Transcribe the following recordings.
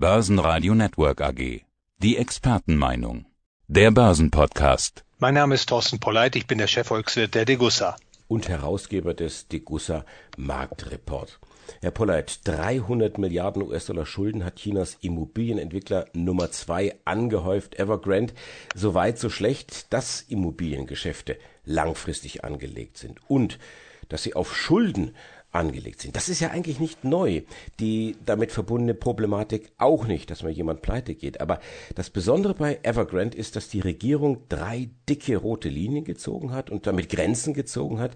Börsenradio Network AG. Die Expertenmeinung. Der Börsenpodcast. Mein Name ist Thorsten Polleit, ich bin der Chefvolkswirt der Degussa. Und Herausgeber des Degussa Marktreport. Herr Polleit, 300 Milliarden US-Dollar Schulden hat Chinas Immobilienentwickler Nummer zwei angehäuft, Evergrande. So weit, so schlecht, dass Immobiliengeschäfte langfristig angelegt sind und dass sie auf Schulden angelegt sind. Das ist ja eigentlich nicht neu. Die damit verbundene Problematik auch nicht, dass mal jemand pleite geht. Aber das Besondere bei Evergrande ist, dass die Regierung drei dicke rote Linien gezogen hat und damit Grenzen gezogen hat,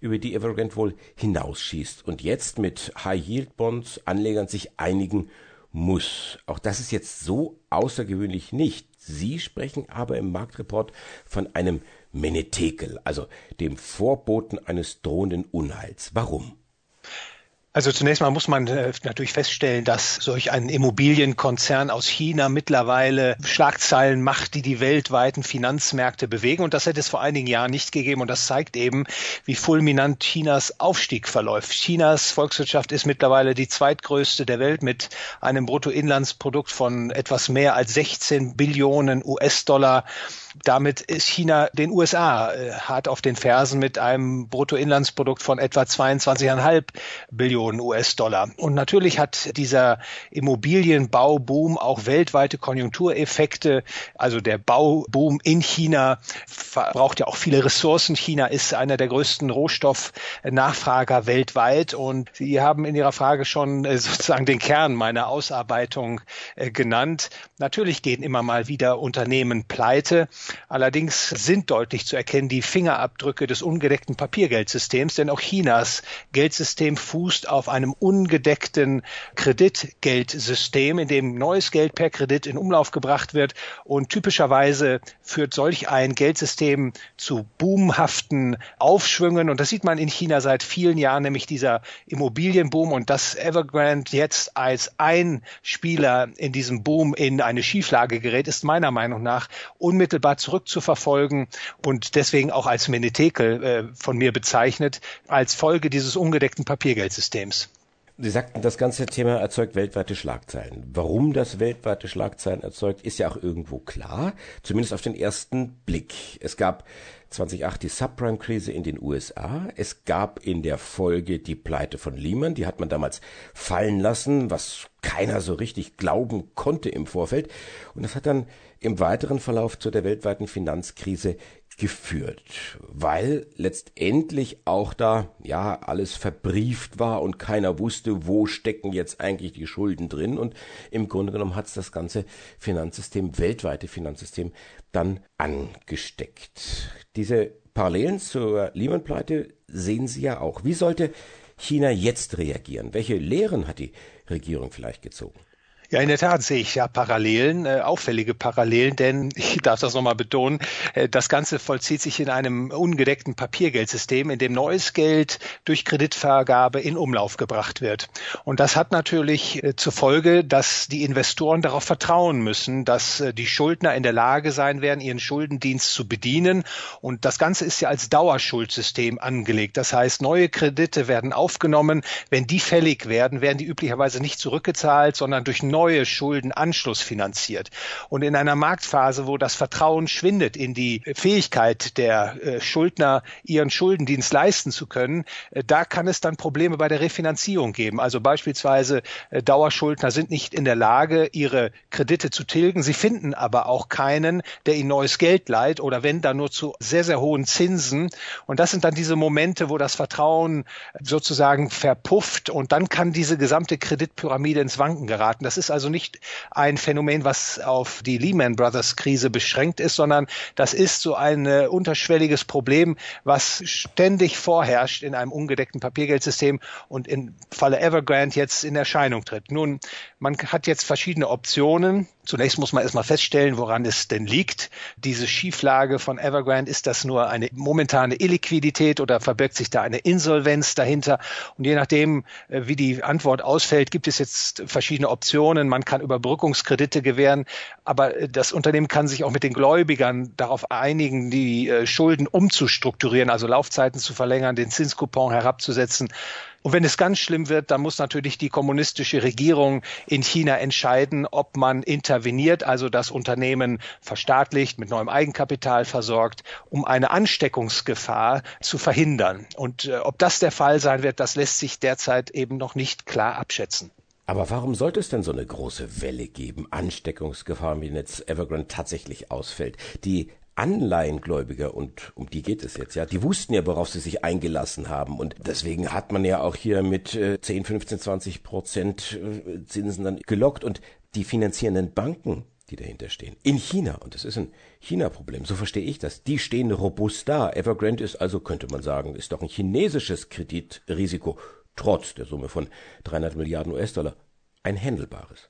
über die Evergrande wohl hinausschießt und jetzt mit High-Yield-Bonds Anlegern sich einigen muss. Auch das ist jetzt so außergewöhnlich nicht. Sie sprechen aber im Marktreport von einem Menetekel, also dem Vorboten eines drohenden Unheils. Warum? Also zunächst mal muss man äh, natürlich feststellen, dass solch ein Immobilienkonzern aus China mittlerweile Schlagzeilen macht, die die weltweiten Finanzmärkte bewegen. Und das hätte es vor einigen Jahren nicht gegeben. Und das zeigt eben, wie fulminant Chinas Aufstieg verläuft. Chinas Volkswirtschaft ist mittlerweile die zweitgrößte der Welt mit einem Bruttoinlandsprodukt von etwas mehr als 16 Billionen US-Dollar. Damit ist China den USA äh, hart auf den Fersen mit einem Bruttoinlandsprodukt von etwa 22,5 Billionen US-Dollar. Und natürlich hat dieser Immobilienbauboom auch weltweite Konjunktureffekte. Also der Bauboom in China verbraucht ja auch viele Ressourcen. China ist einer der größten Rohstoffnachfrager weltweit. Und Sie haben in Ihrer Frage schon äh, sozusagen den Kern meiner Ausarbeitung äh, genannt. Natürlich gehen immer mal wieder Unternehmen pleite. Allerdings sind deutlich zu erkennen die Fingerabdrücke des ungedeckten Papiergeldsystems, denn auch Chinas Geldsystem fußt auf einem ungedeckten Kreditgeldsystem, in dem neues Geld per Kredit in Umlauf gebracht wird. Und typischerweise führt solch ein Geldsystem zu boomhaften Aufschwüngen. Und das sieht man in China seit vielen Jahren, nämlich dieser Immobilienboom. Und dass Evergrande jetzt als ein Spieler in diesem Boom in eine Schieflage gerät, ist meiner Meinung nach unmittelbar zurückzuverfolgen und deswegen auch als Menetekel äh, von mir bezeichnet, als Folge dieses ungedeckten Papiergeldsystems. Sie sagten, das ganze Thema erzeugt weltweite Schlagzeilen. Warum das weltweite Schlagzeilen erzeugt, ist ja auch irgendwo klar, zumindest auf den ersten Blick. Es gab 2008 die Subprime-Krise in den USA. Es gab in der Folge die Pleite von Lehman, die hat man damals fallen lassen, was keiner so richtig glauben konnte im Vorfeld. Und das hat dann im weiteren Verlauf zu der weltweiten Finanzkrise geführt, weil letztendlich auch da ja alles verbrieft war und keiner wusste, wo stecken jetzt eigentlich die Schulden drin und im Grunde genommen hat es das ganze Finanzsystem, weltweite Finanzsystem dann angesteckt. Diese Parallelen zur Lehman-Pleite sehen Sie ja auch. Wie sollte China jetzt reagieren? Welche Lehren hat die Regierung vielleicht gezogen? Ja, in der Tat sehe ich ja Parallelen, äh, auffällige Parallelen, denn ich darf das nochmal betonen, äh, das Ganze vollzieht sich in einem ungedeckten Papiergeldsystem, in dem neues Geld durch Kreditvergabe in Umlauf gebracht wird. Und das hat natürlich äh, zur Folge, dass die Investoren darauf vertrauen müssen, dass äh, die Schuldner in der Lage sein werden, ihren Schuldendienst zu bedienen. Und das Ganze ist ja als Dauerschuldsystem angelegt. Das heißt, neue Kredite werden aufgenommen. Wenn die fällig werden, werden die üblicherweise nicht zurückgezahlt, sondern durch Schulden anschlussfinanziert. Und in einer Marktphase, wo das Vertrauen schwindet in die Fähigkeit der äh, Schuldner, ihren Schuldendienst leisten zu können, äh, da kann es dann Probleme bei der Refinanzierung geben. Also beispielsweise äh, Dauerschuldner sind nicht in der Lage, ihre Kredite zu tilgen. Sie finden aber auch keinen, der ihnen neues Geld leiht oder wenn dann nur zu sehr, sehr hohen Zinsen. Und das sind dann diese Momente, wo das Vertrauen sozusagen verpufft und dann kann diese gesamte Kreditpyramide ins Wanken geraten. Das ist ist also nicht ein Phänomen, was auf die Lehman Brothers Krise beschränkt ist, sondern das ist so ein äh, unterschwelliges Problem, was ständig vorherrscht in einem ungedeckten Papiergeldsystem und im Falle Evergrande jetzt in Erscheinung tritt. Nun, man hat jetzt verschiedene Optionen. Zunächst muss man erstmal feststellen, woran es denn liegt. Diese Schieflage von Evergrande, ist das nur eine momentane Illiquidität oder verbirgt sich da eine Insolvenz dahinter? Und je nachdem, äh, wie die Antwort ausfällt, gibt es jetzt verschiedene Optionen. Optionen, man kann Überbrückungskredite gewähren, aber äh, das Unternehmen kann sich auch mit den Gläubigern darauf einigen, die äh, Schulden umzustrukturieren, also Laufzeiten zu verlängern, den Zinskupon herabzusetzen. Und wenn es ganz schlimm wird, dann muss natürlich die kommunistische Regierung in China entscheiden, ob man interveniert, also das Unternehmen verstaatlicht, mit neuem Eigenkapital versorgt, um eine Ansteckungsgefahr zu verhindern. Und äh, ob das der Fall sein wird, das lässt sich derzeit eben noch nicht klar abschätzen. Aber warum sollte es denn so eine große Welle geben, Ansteckungsgefahr, wenn jetzt Evergrande tatsächlich ausfällt? Die Anleihengläubiger, und um die geht es jetzt, ja, die wussten ja, worauf sie sich eingelassen haben. Und deswegen hat man ja auch hier mit äh, 10, 15, 20 Prozent äh, Zinsen dann gelockt. Und die finanzierenden Banken, die dahinter stehen, in China, und das ist ein China-Problem, so verstehe ich das, die stehen robust da. Evergrande ist also, könnte man sagen, ist doch ein chinesisches Kreditrisiko, trotz der Summe von 300 Milliarden US-Dollar, ein händelbares.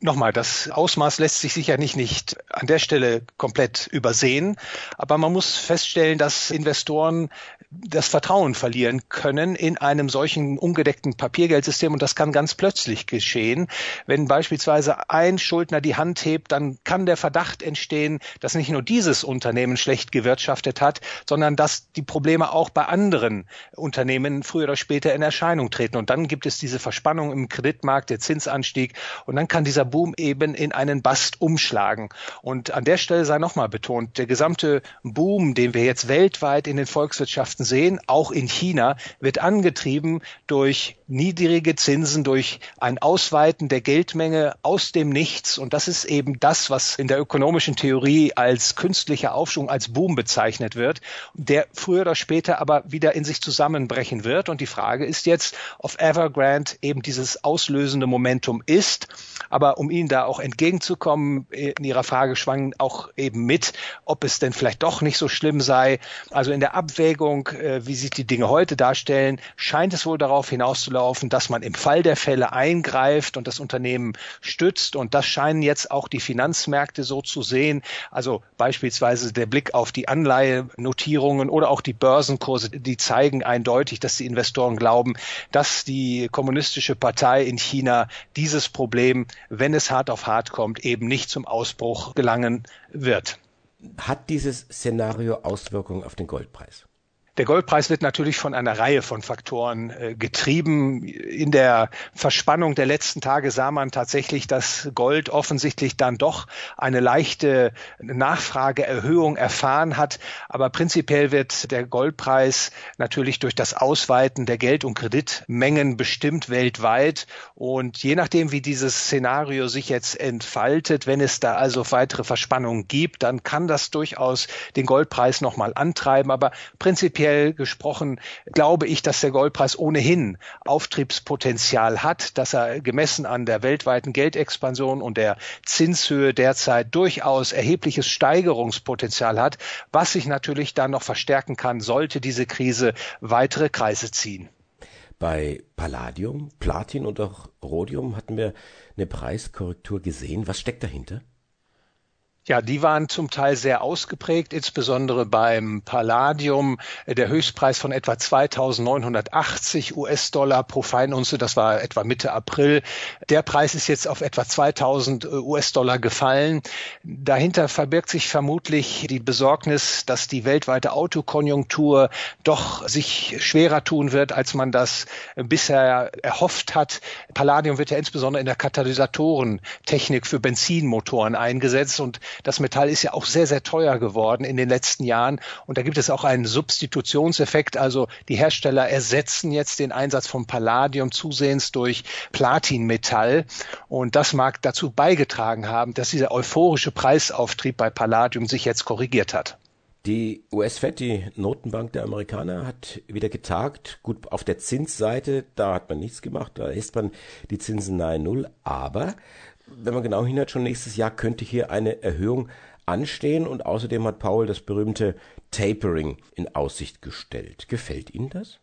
Nochmal, das Ausmaß lässt sich sicher nicht, nicht an der Stelle komplett übersehen, aber man muss feststellen, dass Investoren das Vertrauen verlieren können in einem solchen ungedeckten Papiergeldsystem und das kann ganz plötzlich geschehen. Wenn beispielsweise ein Schuldner die Hand hebt, dann kann der Verdacht entstehen, dass nicht nur dieses Unternehmen schlecht gewirtschaftet hat, sondern dass die Probleme auch bei anderen Unternehmen früher oder später in Erscheinung treten und dann gibt es diese Verspannung im Kreditmarkt, der Zinsanstieg und dann kann dieser Boom eben in einen Bast umschlagen. Und an der Stelle sei nochmal betont, der gesamte Boom, den wir jetzt weltweit in den Volkswirtschaften sehen, auch in China, wird angetrieben durch niedrige Zinsen, durch ein Ausweiten der Geldmenge aus dem Nichts. Und das ist eben das, was in der ökonomischen Theorie als künstlicher Aufschwung, als Boom bezeichnet wird, der früher oder später aber wieder in sich zusammenbrechen wird. Und die Frage ist jetzt, ob Evergrande eben dieses auslösende Momentum ist. Aber um Ihnen da auch entgegenzukommen, in Ihrer Frage schwang auch eben mit, ob es denn vielleicht doch nicht so schlimm sei. Also in der Abwägung, äh, wie sich die Dinge heute darstellen, scheint es wohl darauf hinauszulaufen, dass man im Fall der Fälle eingreift und das Unternehmen stützt. Und das scheinen jetzt auch die Finanzmärkte so zu sehen. Also beispielsweise der Blick auf die Anleihenotierungen oder auch die Börsenkurse, die zeigen eindeutig, dass die Investoren glauben, dass die kommunistische Partei in China dieses Problem wenn es hart auf hart kommt, eben nicht zum Ausbruch gelangen wird. Hat dieses Szenario Auswirkungen auf den Goldpreis? Der Goldpreis wird natürlich von einer Reihe von Faktoren äh, getrieben. In der Verspannung der letzten Tage sah man tatsächlich, dass Gold offensichtlich dann doch eine leichte Nachfrageerhöhung erfahren hat. Aber prinzipiell wird der Goldpreis natürlich durch das Ausweiten der Geld- und Kreditmengen bestimmt weltweit. Und je nachdem, wie dieses Szenario sich jetzt entfaltet, wenn es da also weitere Verspannungen gibt, dann kann das durchaus den Goldpreis nochmal antreiben. Aber prinzipiell prinzipiell gesprochen glaube ich, dass der Goldpreis ohnehin Auftriebspotenzial hat, dass er gemessen an der weltweiten Geldexpansion und der Zinshöhe derzeit durchaus erhebliches Steigerungspotenzial hat, was sich natürlich dann noch verstärken kann, sollte diese Krise weitere Kreise ziehen. Bei Palladium, Platin und auch Rhodium hatten wir eine Preiskorrektur gesehen. Was steckt dahinter? Ja, die waren zum Teil sehr ausgeprägt, insbesondere beim Palladium. Der Höchstpreis von etwa 2.980 US-Dollar pro Feinunze, das war etwa Mitte April. Der Preis ist jetzt auf etwa 2.000 US-Dollar gefallen. Dahinter verbirgt sich vermutlich die Besorgnis, dass die weltweite Autokonjunktur doch sich schwerer tun wird, als man das bisher erhofft hat. Palladium wird ja insbesondere in der Katalysatorentechnik für Benzinmotoren eingesetzt und das Metall ist ja auch sehr, sehr teuer geworden in den letzten Jahren. Und da gibt es auch einen Substitutionseffekt. Also die Hersteller ersetzen jetzt den Einsatz von Palladium zusehends durch Platinmetall. Und das mag dazu beigetragen haben, dass dieser euphorische Preisauftrieb bei Palladium sich jetzt korrigiert hat. Die US-Fed, die Notenbank der Amerikaner, hat wieder getagt. Gut, auf der Zinsseite, da hat man nichts gemacht, da ist man die Zinsen nahe Null. Aber wenn man genau hinhört, schon nächstes Jahr könnte hier eine Erhöhung anstehen und außerdem hat Paul das berühmte Tapering in Aussicht gestellt. Gefällt Ihnen das?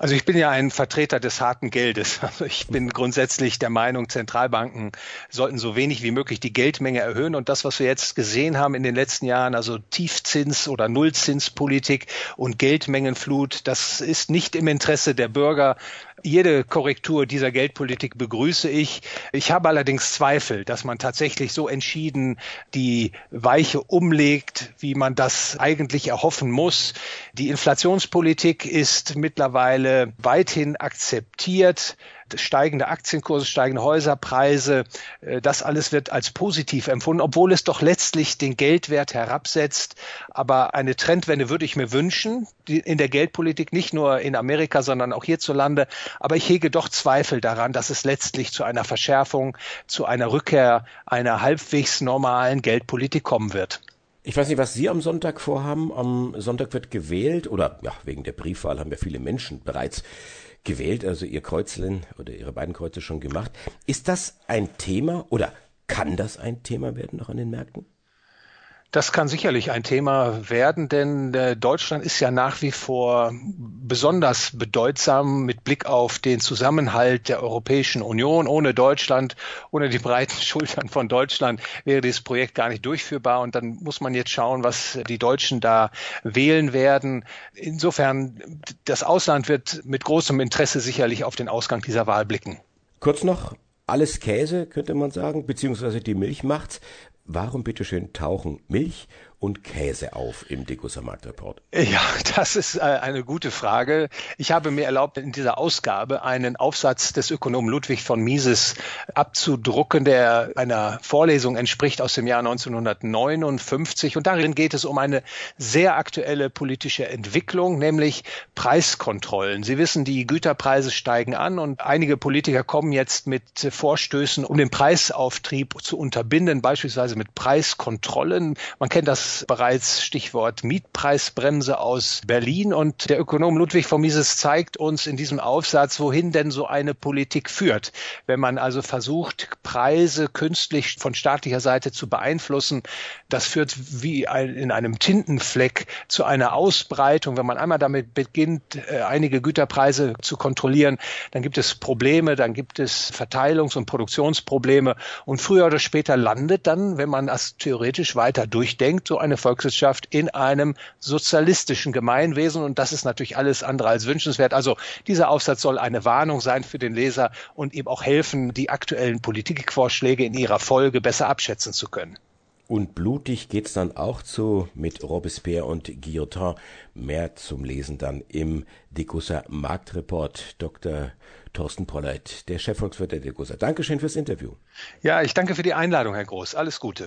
Also ich bin ja ein Vertreter des harten Geldes. Also ich bin grundsätzlich der Meinung, Zentralbanken sollten so wenig wie möglich die Geldmenge erhöhen. Und das, was wir jetzt gesehen haben in den letzten Jahren, also Tiefzins- oder Nullzinspolitik und Geldmengenflut, das ist nicht im Interesse der Bürger. Jede Korrektur dieser Geldpolitik begrüße ich. Ich habe allerdings Zweifel, dass man tatsächlich so entschieden die Weiche umlegt, wie man das eigentlich erhoffen muss. Die Inflationspolitik ist mittlerweile mittlerweile weithin akzeptiert. Steigende Aktienkurse, steigende Häuserpreise, äh, das alles wird als positiv empfunden, obwohl es doch letztlich den Geldwert herabsetzt. Aber eine Trendwende würde ich mir wünschen, in der Geldpolitik, nicht nur in Amerika, sondern auch hierzulande. Aber ich hege doch Zweifel daran, dass es letztlich zu einer Verschärfung, zu einer Rückkehr einer halbwegs normalen Geldpolitik kommen wird. Ich weiß nicht, was Sie am Sonntag vorhaben. Am Sonntag wird gewählt oder ja, wegen der Briefwahl haben ja viele Menschen bereits gewählt, also Ihr Kreuzchen oder Ihre beiden Kreuze schon gemacht. Ist das ein Thema oder kann das ein Thema werden noch an den Märkten? Das kann sicherlich ein Thema werden, denn äh, Deutschland ist ja nach wie vor besonders bedeutsam mit Blick auf den Zusammenhalt der Europäischen Union. Ohne Deutschland, ohne die breiten Schultern von Deutschland wäre dieses Projekt gar nicht durchführbar. Und dann muss man jetzt schauen, was die Deutschen da wählen werden. Insofern, das Ausland wird mit großem Interesse sicherlich auf den Ausgang dieser Wahl blicken. Kurz noch, alles Käse, könnte man sagen, beziehungsweise die Milch macht's. Warum bitteschön tauchen Milch und Käse auf im Degussa Marktreport? Ja, das ist äh, eine gute Frage. Ich habe mir erlaubt, in dieser Ausgabe einen Aufsatz des Ökonomen Ludwig von Mises abzudrucken, der einer Vorlesung entspricht aus dem Jahr 1959. Und darin geht es um eine sehr aktuelle politische Entwicklung, nämlich Preiskontrollen. Sie wissen, die Güterpreise steigen an und einige Politiker kommen jetzt mit Vorstößen, um den Preisauftrieb zu unterbinden, beispielsweise mit Preiskontrollen. Man kennt das bereits Stichwort Mietpreisbremse aus Berlin. Und der Ökonom Ludwig von Mises zeigt uns in diesem Aufsatz, wohin denn so eine Politik führt. Wenn man also versucht, Preise künstlich von staatlicher Seite zu beeinflussen, das führt wie in einem Tintenfleck zu einer Ausbreitung. Wenn man einmal damit beginnt, äh, einige Güterpreise zu kontrollieren, dann gibt es Probleme, dann gibt es Verteilungs- und Produktionsprobleme. Und früher oder später landet dann, wenn man das theoretisch weiter durchdenkt, so eine Volkswirtschaft in einem sozialistischen Gemeinwesen. Und das ist natürlich alles andere als wünschenswert. Also dieser Aufsatz soll eine Warnung sein für den Leser und ihm auch helfen, die aktuellen Politikvorschläge in ihrer Folge besser abschätzen zu können. Und blutig geht's dann auch zu mit Robespierre und Guillotin. Mehr zum Lesen dann im Degussa Marktreport. Dr. Thorsten Polleit, der Chefvolkswirt der Degussa. Dankeschön fürs Interview. Ja, ich danke für die Einladung, Herr Groß. Alles Gute.